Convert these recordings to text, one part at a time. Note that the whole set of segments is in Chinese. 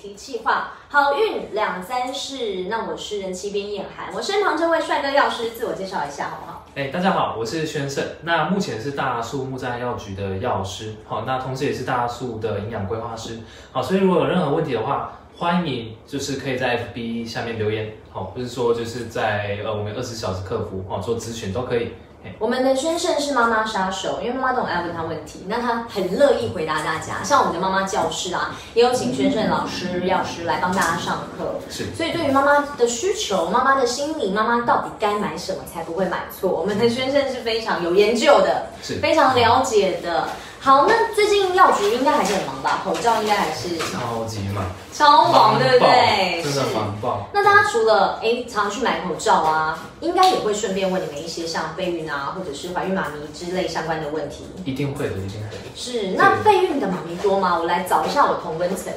题企划，好运两三事。那我是人气编燕涵，我身旁这位帅哥药师，自我介绍一下好不好？哎、大家好，我是宣胜。那目前是大树木栅药局的药师，好，那同时也是大树的营养规划师，好，所以如果有任何问题的话，欢迎就是可以在 FB 下面留言，好，或是说就是在呃我们二十小时客服哦做咨询都可以。我们的宣胜是妈妈杀手，因为妈妈都很爱问他问题，那他很乐意回答大家。像我们的妈妈教室啊，也有请宣胜老师、药师来帮大家上课。是所以对于妈妈的需求、妈妈的心理、妈妈到底该买什么才不会买错，我们的宣胜是非常有研究的，是非常了解的。好，那最近药局应该还是很忙吧？口罩应该还是超级忙，超忙，对不爆对？真的是忙爆。那大家除了哎常去买口罩啊，应该也会顺便问你们一些像备孕啊，或者是怀孕妈咪之类相关的问题。一定会的，一定会的。是，那备孕的妈咪多吗？我来找一下我同温层。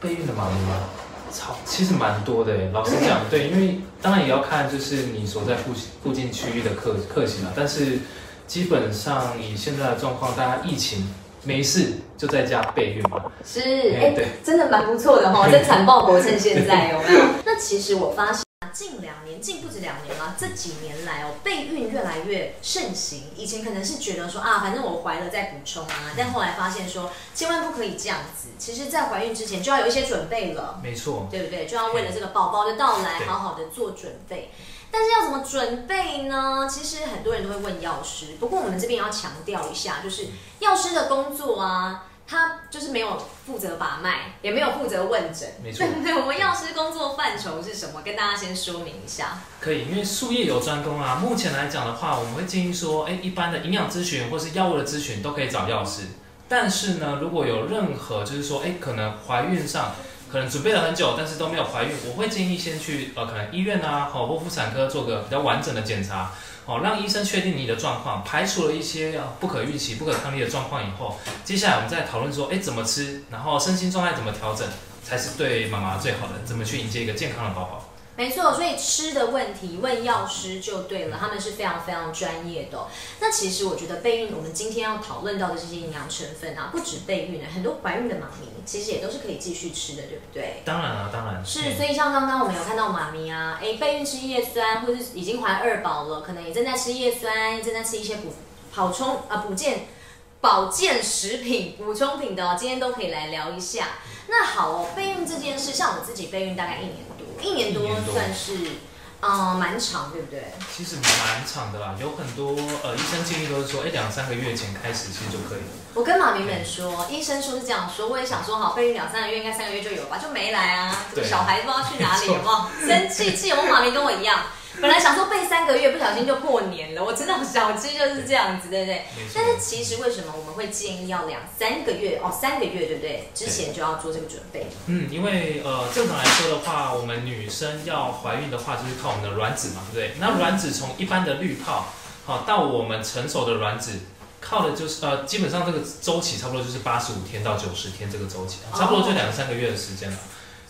备孕的妈咪吗？超其实蛮多的耶，老实讲，对，因为当然也要看就是你所在附附近区域的客客型啊，但是基本上以现在的状况，大家疫情没事就在家备孕嘛，是，哎哎、对真的蛮不错的哈、在产报国趁现在有没有？那其实我发现。近两年，近不止两年了，这几年来哦，备孕越来越盛行。以前可能是觉得说啊，反正我怀了再补充啊，但后来发现说，千万不可以这样子。其实，在怀孕之前就要有一些准备了。没错，对不对？就要为了这个宝宝的到来，好好的做准备。但是要怎么准备呢？其实很多人都会问药师，不过我们这边也要强调一下，就是药师的工作啊，他就是没有负责把脉，也没有负责问诊。没错对？我们药师工作范畴是什么？跟大家先说明一下。可以，因为术业有专攻啊。目前来讲的话，我们会建议说，哎，一般的营养咨询或是药物的咨询都可以找药师。但是呢，如果有任何就是说，哎，可能怀孕上可能准备了很久，但是都没有怀孕，我会建议先去呃，可能医院啊，好或妇产科做个比较完整的检查，好让医生确定你的状况，排除了一些不可预期、不可抗力的状况以后，接下来我们再讨论说，哎，怎么吃，然后身心状态怎么调整，才是对妈妈最好的，怎么去迎接一个健康的宝宝。没错，所以吃的问题问药师就对了，他们是非常非常专业的哦、那其实我觉得备孕，我们今天要讨论到的这些营养成分啊，不止备孕的，很多怀孕的妈咪其实也都是可以继续吃的，对不对？当然了、当然是，嗯所以像刚刚我们有看到妈咪啊，哎，备孕吃叶酸，或者是已经怀二宝了，可能也正在吃叶酸，正在吃一些补补充啊补健保健食品、补充品的哦，今天都可以来聊一下。那好哦，备孕这件事，像我自己备孕大概一年多，一年多算是嗯蛮长，对不对？其实蛮长的啦，有很多呃医生建议都是说，哎，两三个月前开始其实就可以了。我跟妈咪们说，医生说是这样说，我也想说好，备孕两三个月，应该三个月就有吧，就没来啊。小孩不知道去哪里，没错有没有？生气气，我妈咪跟我一样，本来想说备三个月，不小心就过年了。我真的小鸡就是这样子，对不对？但是其实为什么我们会建议要两三个月哦，三个月对不对？之前就要做这个准备。嗯，因为呃正常来说的话，我们女生要怀孕的话，就是靠我们的卵子嘛，对不对？那卵子从一般的滤泡，好、到我们成熟的卵子。靠的就是呃，基本上这个周期差不多就是八十五天到九十天这个周期，差不多就两三个月的时间了。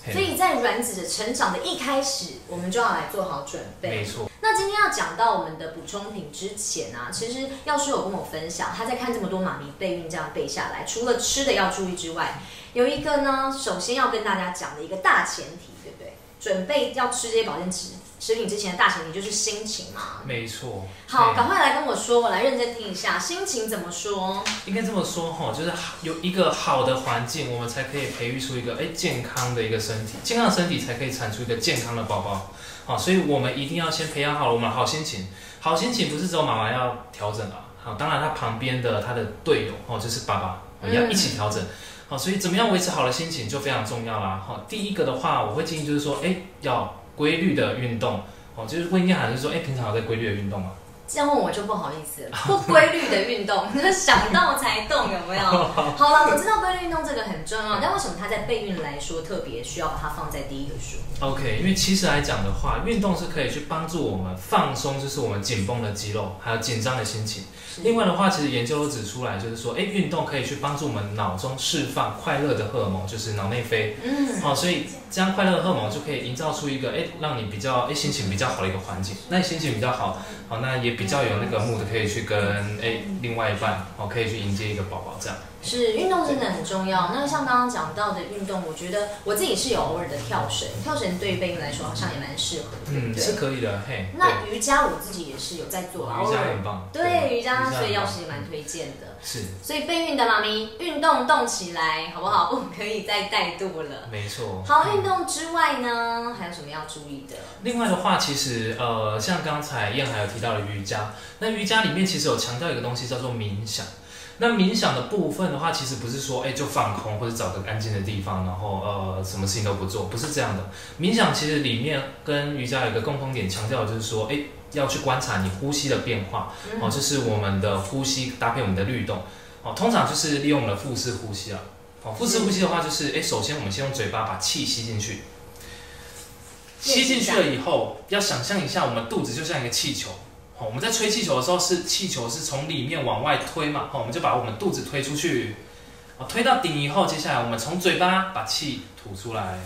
嘿所以在卵子的成长的一开始，我们就要来做好准备。没错，那今天要讲到我们的补充品之前啊，其实药师有跟我分享，他在看这么多妈咪备孕这样备下来，除了吃的要注意之外，有一个呢，首先要跟大家讲的一个大前提，对不对？准备要吃这些保健食食品之前的大前提就是心情嘛。没错。好，嘿赶快来跟我说，我来认真听一下，心情怎么说？应该这么说哈，就是有一个好的环境，我们才可以培育出一个哎健康的一个身体，健康的身体才可以产出一个健康的宝宝。好，所以我们一定要先培养好我们好心情。好心情不是只有妈妈要调整啊，好，当然他旁边的他的队友哦，就是爸爸嗯要一起调整。好，所以怎么样维持好的心情就非常重要啦。好，第一个的话，我会建议就是说，哎，要规律的运动。哦，就是问一下，还是说，哎，平常有在规律的运动吗？这样问我就不好意思了，不规律的运动，想到才动，有没有？好了，我知道规律运动这个很重要，但为什么它在备孕来说特别需要把它放在第一个说？OK，因为其实来讲的话，运动是可以去帮助我们放松，就是我们紧绷的肌肉，还有紧张的心情。另外的话，其实研究都指出来，就是说，哎，运动可以去帮助我们脑中释放快乐的荷尔蒙，就是脑内啡。嗯，好、所以这样快乐的荷尔蒙就可以营造出一个，哎，让你比较，哎，心情比较好的一个环境。那你心情比较好，好、那也比较有那个 mood 可以去跟，哎，另外一半，哦，可以去迎接一个宝宝这样。是运动真的很重要。那像刚刚讲到的运动，我觉得我自己是有偶尔的跳绳，跳绳对于备孕来说好像也蛮适合的。嗯，对是可以的，嘿。那瑜伽我自己也是有在做瑜伽偶尔很棒。对瑜伽，所以药棒师也蛮推荐的。是，所以备孕的妈咪，运动动起来，好不好？不可以再怠惰了。没错。好，运动之外呢，还有什么要注意的？另外的话，其实呃，像刚才燕还有提到的瑜伽，那瑜伽里面其实有强调一个东西叫做冥想。那冥想的部分的话，其实不是说哎就放空或者找个安静的地方，然后呃什么事情都不做，不是这样的。冥想其实里面跟瑜伽有一个共同点，强调的就是说，哎要去观察你呼吸的变化，哦，就是我们的呼吸搭配我们的律动，哦，通常就是利用我们的腹式呼吸啊。哦，腹式呼吸的话，就是哎，首先我们先用嘴巴把气吸进去，吸进去了以后，要想象一下我们肚子就像一个气球。好，我们在吹气球的时候，是气球是从里面往外推嘛？好，我们就把我们肚子推出去，好，推到顶以后，接下来我们从嘴巴把气吐出来。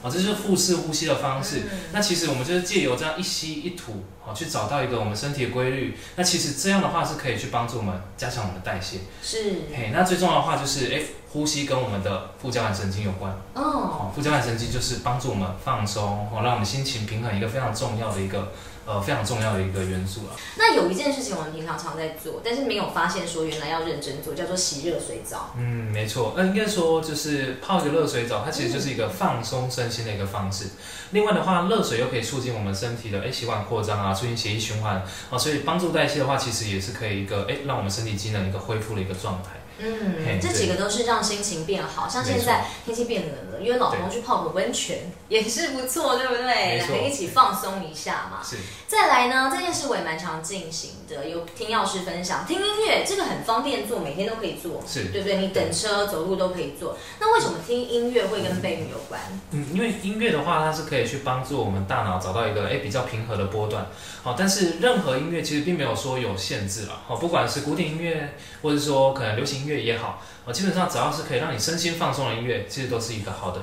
好，这就是腹式呼吸的方式。那其实我们就是借由这样一吸一吐，好，去找到一个我们身体的规律。那其实这样的话是可以去帮助我们加强我们的代谢。是，嘿，那最重要的话就是，哎，呼吸跟我们的副交感神经有关。哦，哦，副交感神经就是帮助我们放松，哦，让我们心情平衡，一个非常重要的一个呃非常重要的一个元素啊。那有一件事情我们平常常在做，但是没有发现说原来要认真做，叫做洗热水澡。嗯，没错，那应该说就是泡一个热水澡，它其实就是一个放松身心的一个方式。另外的话，热水又可以促进我们身体的哎血管扩张啊，促进血液循环啊，所以帮助代谢的话，其实也是可以一个哎让我们身体机能一个恢复的一个状态。嗯，这几个都是让心情变好，像现在天气变冷了，约老公去泡个温泉也是不错，对不对？两个一起放松一下嘛。是，再来呢，这件事我也蛮常进行的，有听药师分享，听音乐这个很方便做，每天都可以做，是对不对？你等车、走路都可以做。那为什么听音乐会跟备孕有关？嗯，因为音乐的话，它是可以去帮助我们大脑找到一个哎比较平和的波段。好，但是任何音乐其实并没有说有限制了。好，不管是古典音乐，或者说可能流行音乐也好，我，基本上只要是可以让你身心放松的音乐，其实都是一个好的，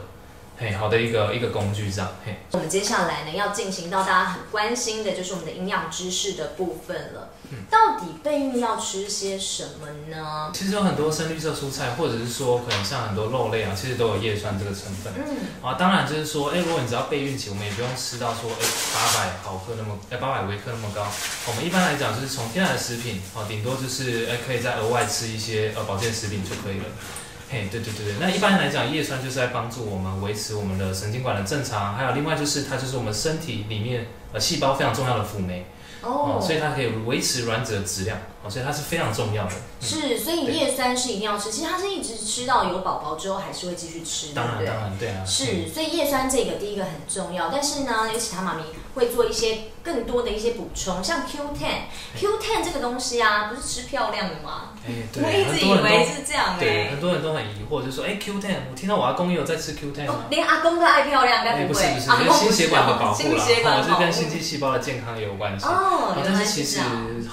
嘿，好的一个一个工具这样，嘿。我们接下来呢，要进行到大家很关心的，就是我们的营养知识的部分了。嗯到底备孕要吃些什么呢？其实有很多深绿色蔬菜，或者是说可能像很多肉类啊，其实都有叶酸这个成分。嗯，啊，当然就是说，哎，如果你只要备孕期，我们也不用吃到说，哎，八百毫克那么，哎，八百微克那么高。我们一般来讲就是从天然的食品，啊，顶多就是，哎，可以再额外吃一些呃保健食品就可以了。嘿，对对对对，那一般来讲，叶酸就是在帮助我们维持我们的神经管的正常，还有另外就是它就是我们身体里面呃细胞非常重要的辅酶。哦，所以它可以维持卵子的质量，哦，所以它是非常重要的。是，所以叶酸是一定要吃。其实它是一直吃到有宝宝之后，还是会继续吃，对当然，不对当？然，对啊。是，所以叶酸这个第一个很重要，但是呢，有其他妈咪会做一些更多的一些补充，像 Q10，Q10 这个东西啊，不是吃漂亮的吗？哎，我 对，一直以为是这样对，哎、很多人都很疑惑，就说，哎，Q10，我听到我阿公也有在吃 Q10 哦？连阿公都爱漂亮，该哎，不会？不是不是，阿公跟心血管的保护啦，心血管哦，的保护这跟心肌细胞的健康也有关系。哦，但是其实。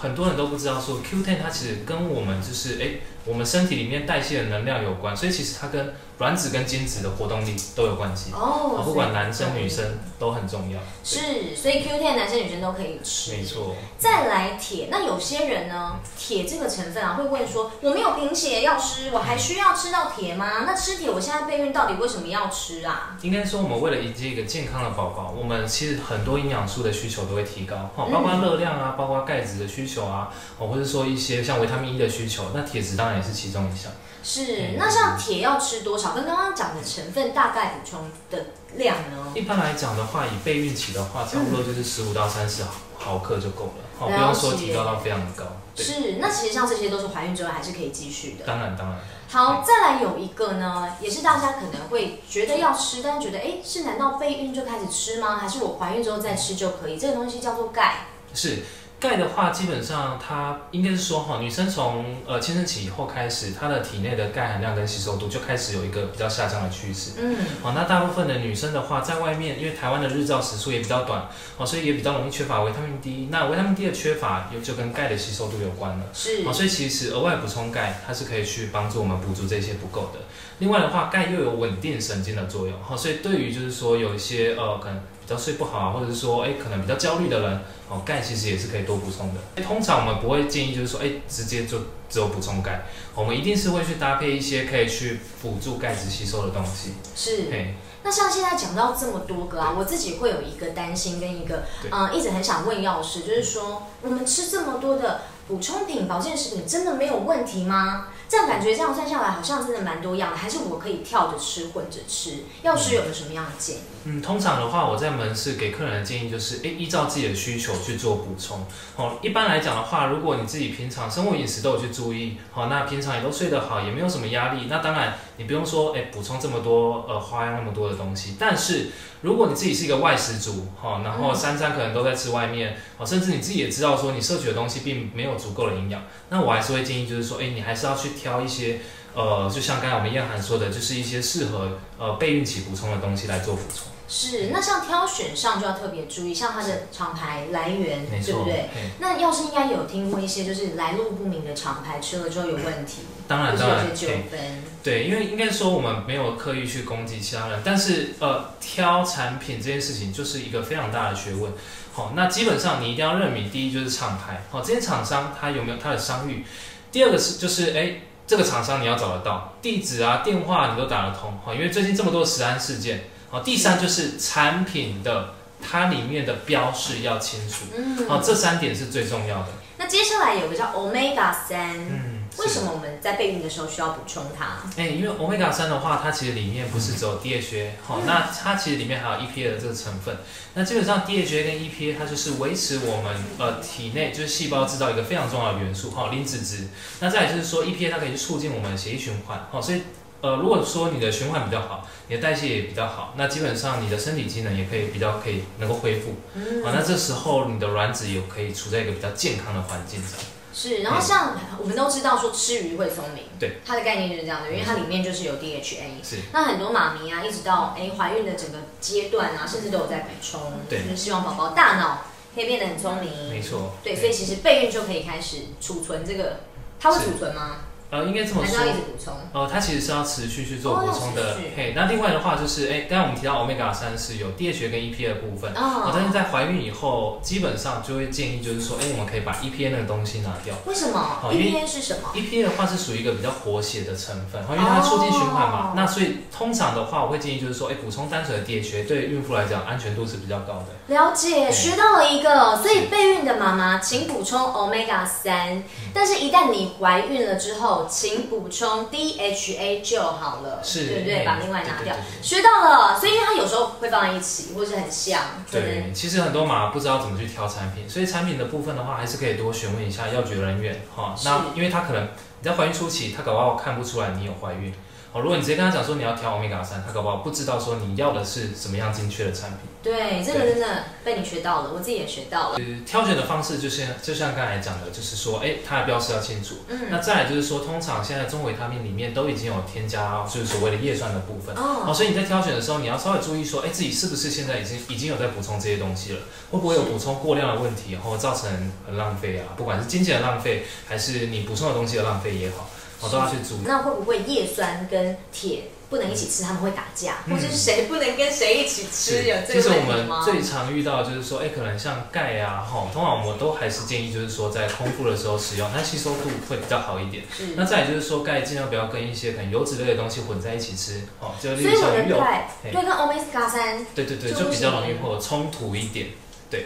很多人都不知道说 Q10 它其实跟我们就是哎，我们身体里面代谢的能量有关，所以其实它跟卵子跟精子的活动力都有关系。哦啊，不管男生女生都很重要。是，所以 Q10 男生女生都可以吃。没错。再来铁，那有些人呢，铁这个成分啊，会问说，我没有贫血要吃，我还需要吃到铁吗？那吃铁，我现在备孕到底为什么要吃啊？应该说，我们为了迎接一个健康的宝宝，我们其实很多营养素的需求都会提高，哈，包括热量啊，包括钙质的需求啊，哦，或者说一些像维他命 E 的需求，那铁质当然也是其中一项。是，那像铁要吃多少？跟刚刚讲的成分大概补充的量呢？一般来讲的话，以备孕期的话，差不多就是十五到三十毫克就够了，哦，不用说提高到非常的高。是，那其实像这些都是怀孕之后还是可以继续的。当然当然。好，再来有一个呢，也是大家可能会觉得要吃，但是觉得哎，是难道备孕就开始吃吗？还是我怀孕之后再吃就可以？这个东西叫做钙。是钙的话，基本上它应该是说哈，女生从呃青春期以后开始，她的体内的钙含量跟吸收度就开始有一个比较下降的趋势。嗯，好，那大部分的女生的话，在外面，因为台湾的日照时数也比较短，哦，所以也比较容易缺乏维他命 D。那维他命 D 的缺乏，也就跟钙的吸收度有关了。是哦，所以其实额外补充钙，它是可以去帮助我们补足这些不够的。另外的话，钙又有稳定神经的作用，哈，所以对于就是说有一些呃可能比较睡不好啊，或者是说哎可能比较焦虑的人，哦，钙其实也是可以多补充的。通常我们不会建议就是说哎直接就只有补充钙，我们一定是会去搭配一些可以去辅助钙质吸收的东西。是。嘿，那像现在讲到这么多个啊，我自己会有一个担心跟一个嗯呃一直很想问药师，就是说我们吃这么多的补充品、保健食品，真的没有问题吗？这样感觉这样算下来，好像真的蛮多样的，还是我可以跳着吃、混着吃？药师有没有什么样的建议？嗯，通常的话，我在门市给客人的建议就是，诶，依照自己的需求去做补充。哦，一般来讲的话，如果你自己平常生活饮食都有去注意，好、那平常也都睡得好，也没有什么压力，那当然你不用说，诶，补充这么多呃花样那么多的东西。但是如果你自己是一个外食族，哈、然后三餐可能都在吃外面，哦，甚至你自己也知道说你摄取的东西并没有足够的营养，那我还是会建议就是说，诶，你还是要去挑一些。呃，就像刚才我们燕涵说的，就是一些适合呃备孕期补充的东西来做补充。是，那像挑选上就要特别注意，像它的厂牌来源，对不对？那药师应该有听过一些就是来路不明的厂牌，吃了之后有问题，当然当然有些纠嘿纷。对，因为应该说我们没有刻意去攻击其他人，但是呃，挑产品这件事情就是一个非常大的学问。好、那基本上你一定要认明，第一就是厂牌，好、这些厂商它有没有它的商誉；第二个是就是哎，这个厂商你要找得到，地址啊、电话你都打得通，哈、因为最近这么多食安事件，好、第三就是产品的它里面的标示要清楚，嗯，好、这三点是最重要的。那接下来有个叫 omega 三、嗯，为什么我们在备孕的时候需要补充它？哎、因为 omega 三的话，它其实里面不是只有 DHA，好、嗯那它其实里面还有 EPA 的这个成分。那基本上 DHA 跟 EPA 它就是维持我们呃体内就是细胞制造一个非常重要的元素，哈、磷脂质。那再来就是说 EPA 它可以促进我们的血液循环，好、所以呃如果说你的循环比较好，你的代谢也比较好，那基本上你的身体机能也可以比较可以能够恢复。嗯好、那这时候你的卵子也可以处在一个比较健康的环境上。是，然后像我们都知道说吃鱼会聪明，对，它的概念就是这样的，因为它里面就是有 DHA。是。那很多妈咪啊，一直到哎怀孕的整个阶段啊，甚至都有在补充，对就是希望宝宝大脑可以变得很聪明。没错。对，所以其实备孕就可以开始储存这个，它会是储存吗？呃，应该这么说还是要。一直补充？呃，它其实是要持续去做哦补充的要持续。嘿，那另外的话就是，哎，刚才我们提到 omega 三是有 DHA 跟 EPA 的部分。哦，但是哦，在怀孕以后，基本上就会建议就是说，哎，我们可以把 EPA 那个东西拿掉。为什么好因为？EPA 是什么？EPA 的话是属于一个比较活血的成分，因为它促进循环嘛。哦那所以通常的话，我会建议就是说，哎，补充单纯的 DHA 对孕妇来讲安全度是比较高的。了解，对学到了一个。所以备孕的妈妈，请补充 omega 三。但是，一旦你怀孕了之后，请补充 DHA 就好了，是对不对？嘿把另外拿掉学到了，所以因为它有时候会放在一起，或是很像，对，其实很多妈妈不知道怎么去挑产品，所以产品的部分的话，还是可以多询问一下药局人员哈。那因为他可能你在怀孕初期，他搞不好看不出来你有怀孕。哦，如果你直接跟他讲说你要挑 omega 三，他搞不好不知道说你要的是什么样精确的产品。对这个真的被你学到了，我自己也学到了。呃，挑选的方式就是就像刚才讲的，就是说，哎，它的标识要清楚。嗯，那再来就是说，通常现在中维他命里面都已经有添加就是所谓的叶酸的部分。哦，哦，所以你在挑选的时候，你要稍微注意说，哎，自己是不是现在已经已经有在补充这些东西了？会不会有补充过量的问题，然后造成很浪费啊？不管是金钱的浪费，还是你补充的东西的浪费也好，我都要去煮。那会不会叶酸跟铁不能一起吃，他们会打架，嗯或者是谁不能跟谁一起吃？有这其实我个问题吗？们最常遇到就是说，哎，可能像钙啊，哈，通常我们都还是建议就是说在空腹的时候使用，它吸收度会比较好一点。是那再来就是说，钙尽量不要跟一些可能油脂类的东西混在一起吃，哦，就例如像鱼油，钙对跟 omega 三对对对，就就比较容易会有冲突一点。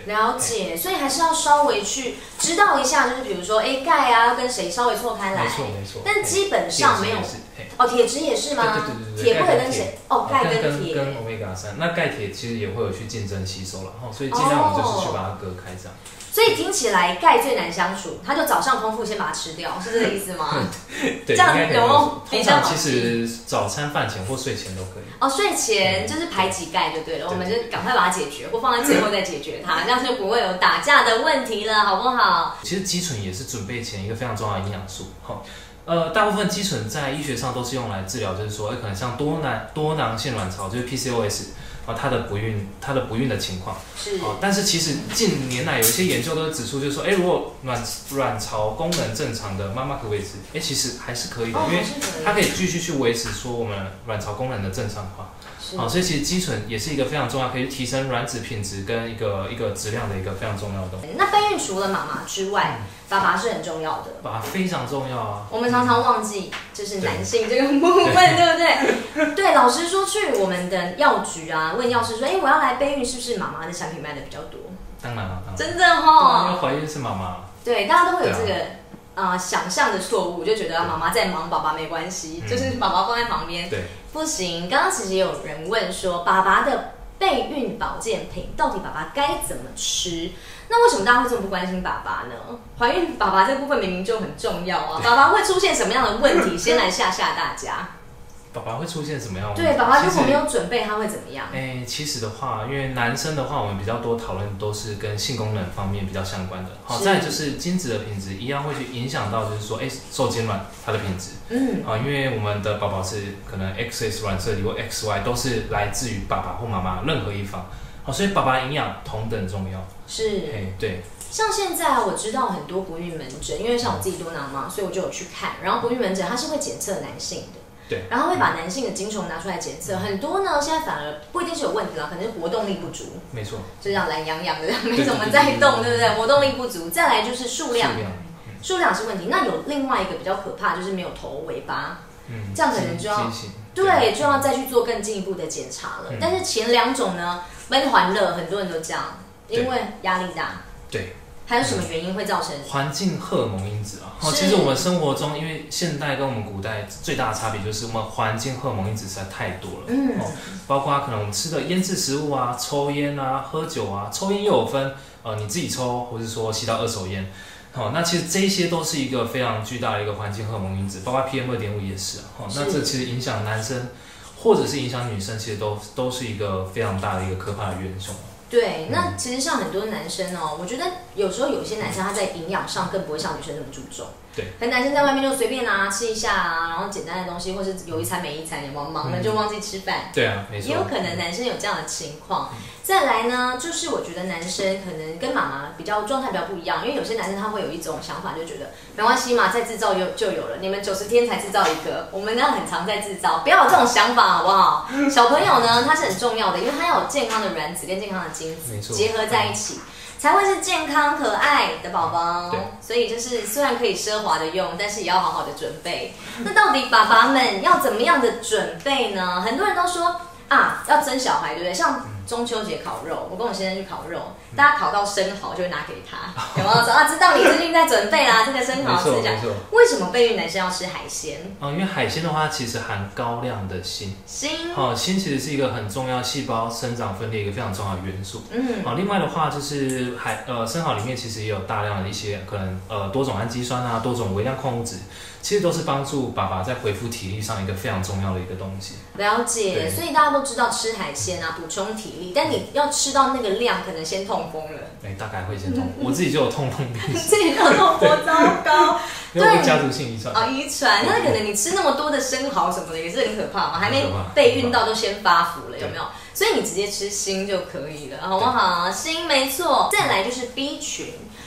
了解，所以还是要稍微去知道一下，就是比如说，哎，钙啊要跟谁稍微错开来没，错没错。但基本上没有哦，铁质也是吗？对对对对对铁不可以跟谁？哦，钙跟跟铁。跟 omega 三，那钙铁其实也会有去竞争吸收了哈，所以尽量我们就是去把它隔开这样。所以听起来钙最难相处，他就早上空腹先把它吃掉，是这个意思吗？对，这样有没有比较好常其实早餐饭前或睡前都可以。哦，睡前就是排挤钙就对了，对我们就赶快把它解决，或放在最后再解决它，这样就不会有打架的问题了，好不好？其实肌醇也是准备前一个非常重要的营养素哈。呃，大部分肌醇在医学上都是用来治疗，就是说，哎，可能像多囊多囊性卵巢，就是 PCOS 啊，它的不孕，它的不孕的情况。是。哦，但是其实近年来有一些研究都指出，就是说，哎，如果卵卵巢功能正常的妈妈可以吃？哎，其实还是可以的，因为它可以继续去维持说我们卵巢功能的正常化。好，所以其实肌醇也是一个非常重要，可以提升卵子品质跟一个一个质量的一个非常重要的东西。那备孕除了妈妈之外，爸爸是很重要的。爸爸非常重要啊。我们常常忘记，就是男性这个部分，对不对？对，老实说，去我们的药局啊，问药师说，哎，我要来备孕，是不是妈妈的产品卖的比较多？当然了，真的哈。因为怀孕是妈妈。对，大家都会有这个啊想象的错误，就觉得妈妈在忙，爸爸没关系，就是宝宝放在旁边。对。不行，刚刚其实也有人问说，爸爸的备孕保健品到底爸爸该怎么吃？那为什么大家会这么不关心爸爸呢？怀孕爸爸这部分明明就很重要啊，爸爸会出现什么样的问题？先来吓吓大家。爸爸会出现什么样？对，爸爸如果没有准备，他会怎么样？哎，其实的话，因为男生的话，我们比较多讨论都是跟性功能方面比较相关的。好，再就是精子的品质一样会去影响到，就是说，哎，受精卵它的品质。嗯。啊，因为我们的宝宝是可能 XX 卵色体或 XY 都是来自于爸爸或妈妈任何一方。好，所以爸爸营养同等重要。是。哎，对。像现在我知道很多不孕门诊，因为像我自己多囊嘛，所以我就有去看。然后不孕门诊它是会检测男性的。对，然后会把男性的精虫拿出来检测，很多呢，现在反而不一定是有问题了，可能是活动力不足。没错，就这样懒洋洋的，没怎么在动，对不对？活动力不足，再来就是数量，数量是问题。那有另外一个比较可怕，就是没有头尾巴，嗯，这样可能就要对，就要再去做更进一步的检查了。但是前两种呢，闷环乐，很多人都这样，因为压力大。对。还有什么原因会造成环境荷尔蒙因子啊？哦，其实我们生活中，因为现代跟我们古代最大的差别就是我们环境荷尔蒙因子实在太多了。嗯，哦，包括可能我们吃的腌制食物啊、抽烟啊、喝酒啊，抽烟又有分，呃，你自己抽，或者说吸到二手烟。好，那其实这些都是一个非常巨大的一个环境荷尔蒙因子，包括 PM 二点五也是啊。好，那这其实影响男生或者是影响女生，其实都都是一个非常大的一个可怕的元凶。对，那其实像很多男生哦，我觉得有时候有些男生他在营养上更不会像女生那么注重。对，可能男生在外面就随便啊吃一下啊，然后简单的东西，或是有一餐没一餐，也忙忙了就忘记吃饭。对啊，没错。也有可能男生有这样的情况。再来呢，就是我觉得男生可能跟妈妈比较状态比较不一样，因为有些男生他会有一种想法，就觉得没关系嘛，再制造有就有了。你们九十天才制造一个，我们要很常在制造，不要有这种想法好不好？小朋友呢，他是很重要的，因为他要有健康的卵子跟健康的精子结合在一起。才会是健康可爱的宝宝，所以就是虽然可以奢华的用，但是也要好好的准备。那到底爸爸们要怎么样的准备呢？很多人都说啊，要生小孩，对不对？像。中秋节烤肉，我跟我先生去烤肉，大家烤到生蚝就会拿给他，有没有说啊？知道你最近在准备啦，这个生蚝是这样。为什么备孕男生要吃海鲜？哦，因为海鲜的话，其实含高量的锌。锌。哦，锌其实是一个很重要细胞生长分裂一个非常重要的元素。嗯。好，另外的话就是海呃生蚝里面其实也有大量的一些可能呃多种氨基酸啊，多种微量矿物质。其实都是帮助爸爸在恢复体力上一个非常重要的一个东西。了解，所以大家都知道吃海鲜啊，补充体力，但你要吃到那个量，可能先痛风了。哎，大概会先痛，我自己就有痛风病。自己就有痛风，糟糕。对，家族性遗传啊，遗传。那可能你吃那么多的生蚝什么的，也是很可怕嘛，还没被孕到就先发福了，有没有？所以你直接吃锌就可以了，好不好？锌没错。再来就是 B 群。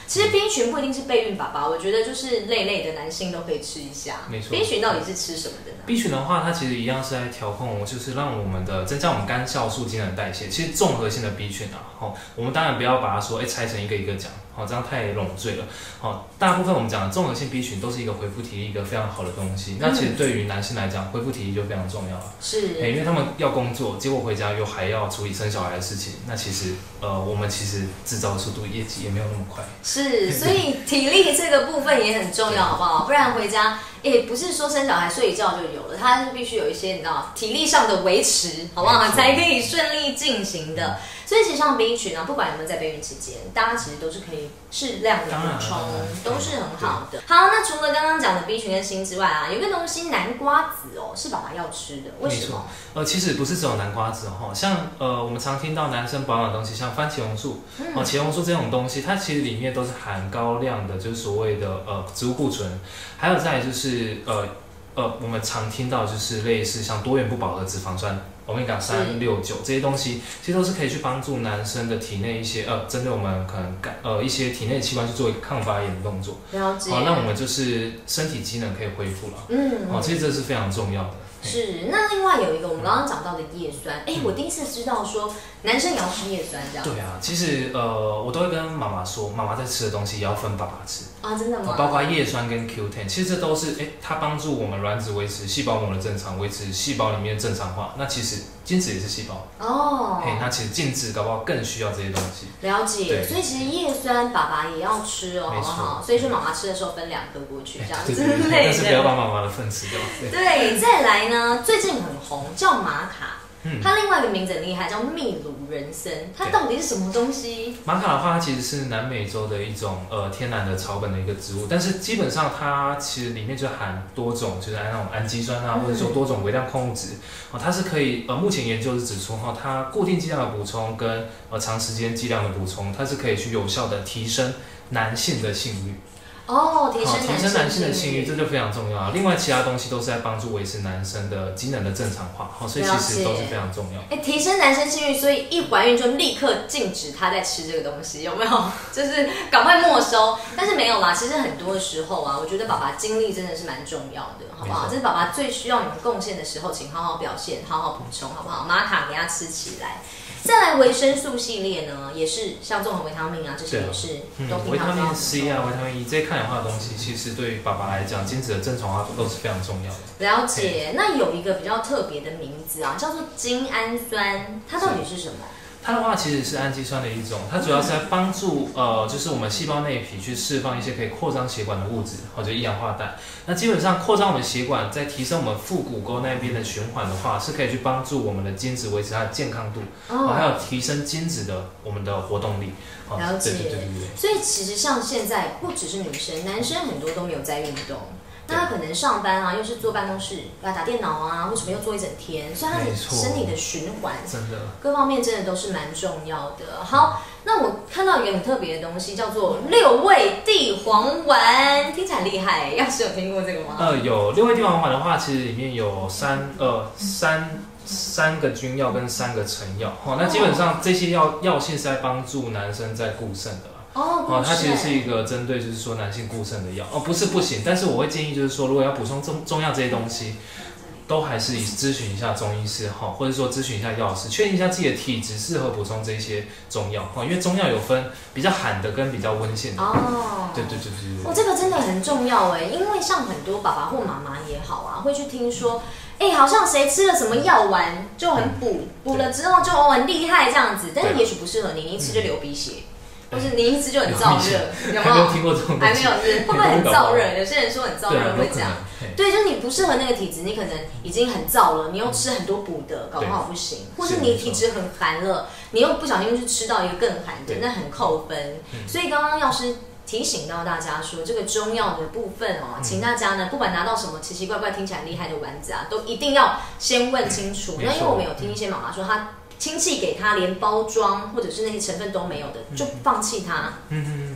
其实 B 群不一定是备孕宝宝，我觉得就是类类的男性都可以吃一下。没错。B 群到底是吃什么的呢？B 群的话，它其实一样是在调控，就是让我们的增加我们肝酵素机能代谢。其实综合性的 B 群啊，哦，我们当然不要把它说哎拆成一个一个讲。哦，这样太笼赘了。好，大部分我们讲的综合性 B 群都是一个恢复体力一个非常好的东西。那其实对于男性来讲，恢复体力就非常重要了。是，因为他们要工作，结果回家又还要处理生小孩的事情。那其实，呃，我们其实制造的速度、业绩也没有那么快。是，所以体力这个部分也很重要，好不好？不然回家，也不是说生小孩睡一觉就有了，它是必须有一些你知道体力上的维持，好不好？才可以顺利进行的。所以其实像 B 群呢，不管有没有在备孕期间，大家其实都是可以适量的补充，都是很好的。好，那除了刚刚讲的 B 群跟锌之外啊，有个东西南瓜子哦，是爸爸要吃的，为什么？呃，其实不是只有南瓜子哦，像呃我们常听到男生保养的东西，像番茄红素哦，茄红素这种东西，它其实里面都是含高量的，就是所谓的呃植物固醇，还有再就是。就是呃呃，我们常听到就是类似像多元不饱和脂肪酸。欧米伽三六九这些东西，其实都是可以去帮助男生的体内一些呃，针对我们可能感呃一些体内器官去做一个抗发炎的动作。了解。好，那我们就是身体机能可以恢复了。嗯。哦，其实这是非常重要的。是，那另外有一个我们刚刚讲到的叶酸，哎，我第一次知道说男生也要吃叶酸这样。对啊，其实呃，我都会跟妈妈说，妈妈在吃的东西也要分爸爸吃啊，真的吗？包括叶酸跟 Q10，其实这都是哎，它帮助我们卵子维持细胞膜的正常，维持细胞里面正常化。那其实精子也是细胞哦，嘿，那其实精子搞不好更需要这些东西。了解，所以其实叶酸爸爸也要吃哦，好不好？所以说妈妈吃的时候分两颗过去，这样子但 是不要把妈妈的份吃掉。对，再来。呢，最近很红，叫玛卡。嗯，它另外一个名字很厉害，叫秘鲁人参。它到底是什么东西？玛卡的话，它其实是南美洲的一种呃天然的草本的一个植物，但是基本上它其实里面就含多种，就是那种氨基酸啊，或者说多种微量矿物质。哦，它是可以呃，目前研究是指出哈，它固定剂量的补充跟呃长时间剂量的补充，它是可以去有效的提升男性的性欲。哦，提升男性的性欲，这就非常重要啊。另外，其他东西都是在帮助维持男生的机能的正常化，好，所以其实都是非常重要。哎，提升男生性欲，所以一怀孕就立刻禁止他在吃这个东西，有没有？就是赶快没收。但是没有啦，其实很多的时候啊，我觉得爸爸精力真的是蛮重要的，好不好？这是爸爸最需要你们贡献的时候，请好好表现，好好补充，好不好？玛卡给他吃起来。再来维生素系列呢，也是像综合维他命啊，这些也是都维他命 C 啊，维他命 E 这些抗氧化的东西，其实对于爸爸来讲，精子的正常化都是非常重要的。了解，那有一个比较特别的名字啊，叫做精氨酸，它到底是什么？它的话其实是氨基酸的一种，它主要是在帮助呃，就是我们细胞内皮去释放一些可以扩张血管的物质，或者一氧化氮。那基本上扩张我们血管，在提升我们腹股沟那边的循环的话，是可以去帮助我们的精子维持它的健康度，哦，还有提升精子的我们的活动力。了解，对对对对。所以其实像现在不只是女生，男生很多都没有在运动。那他可能上班啊，又是坐办公室要打电脑啊，或什么又坐一整天？所以他的身体的循环，真的各方面真的都是蛮重要的。好，那我看到一个很特别的东西，叫做六味地黄丸，听起来厉害。要是有听过这个吗？呃，有六味地黄丸的话，其实里面有三呃三三个君药跟三个成药。哦，那基本上这些药药性是在帮助男生在固肾的。哦，它其实是一个针对就是说男性固肾的药。哦，不是不行，但是我会建议就是说，如果要补充中中药这些东西，都还是以咨询一下中医师哈，或者说咨询一下药师，确定一下自己的体质适合补充这些中药。哈，因为中药有分比较寒的跟比较温性的。哦，对对对对对，哦，这个真的很重要哎，因为像很多爸爸或妈妈也好啊，会去听说，哎，好像谁吃了什么药丸就很补，补了之后就很厉害这样子，但是也许不适合你，你一吃就流鼻血。或是你一直就很燥热，有没有听过这种？还没有，是 会不会很燥热？有些人说很燥热会这样。对，就是你不适合那个体质，你可能已经很燥了，你又吃很多补的，搞不好不行。或是你体质很寒了，你又不小心去吃到一个更寒的，那很扣分。所以刚刚药师提醒到大家说，这个中药的部分哦，请大家呢，不管拿到什么奇奇怪怪、听起来厉害的丸子啊，都一定要先问清楚。那因为我们有听一些妈妈说，她。亲戚给他连包装或者是那些成分都没有的，就放弃他，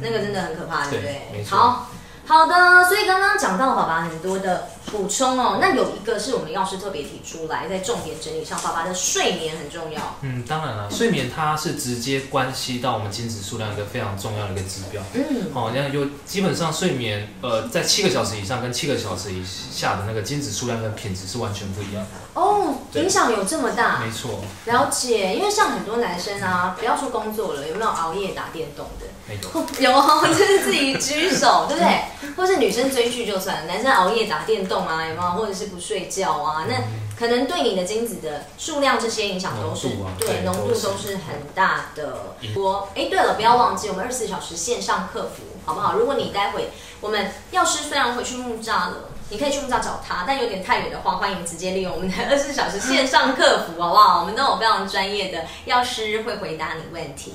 那个真的很可怕，对不对？好。好的，所以刚刚讲到爸爸很多的补充哦，那有一个是我们药师特别提出来，在重点整理上，爸爸的睡眠很重要。嗯，当然了，睡眠它是直接关系到我们精子数量一个非常重要的一个指标。嗯，好，那就基本上睡眠，呃，在七个小时以上跟七个小时以下的那个精子数量跟品质是完全不一样的。哦，影响有这么大？没错。了解，因为像很多男生啊，不要说工作了，有没有熬夜打电动的？有哦，就是自己举手，对不对？或是女生追剧就算了，男生熬夜打电动啊，有没有？或者是不睡觉啊？那可能对你的精子的数量这些影响都是对浓度都是很大的。我哎，对了，不要忘记我们二十四小时线上客服，好不好？如果你待会我们药师虽然回去木栅了，你可以去木栅找他，但有点太远的话，欢迎直接利用我们的二十四小时线上客服，好不好？我们都有非常专业的药师会回答你问题。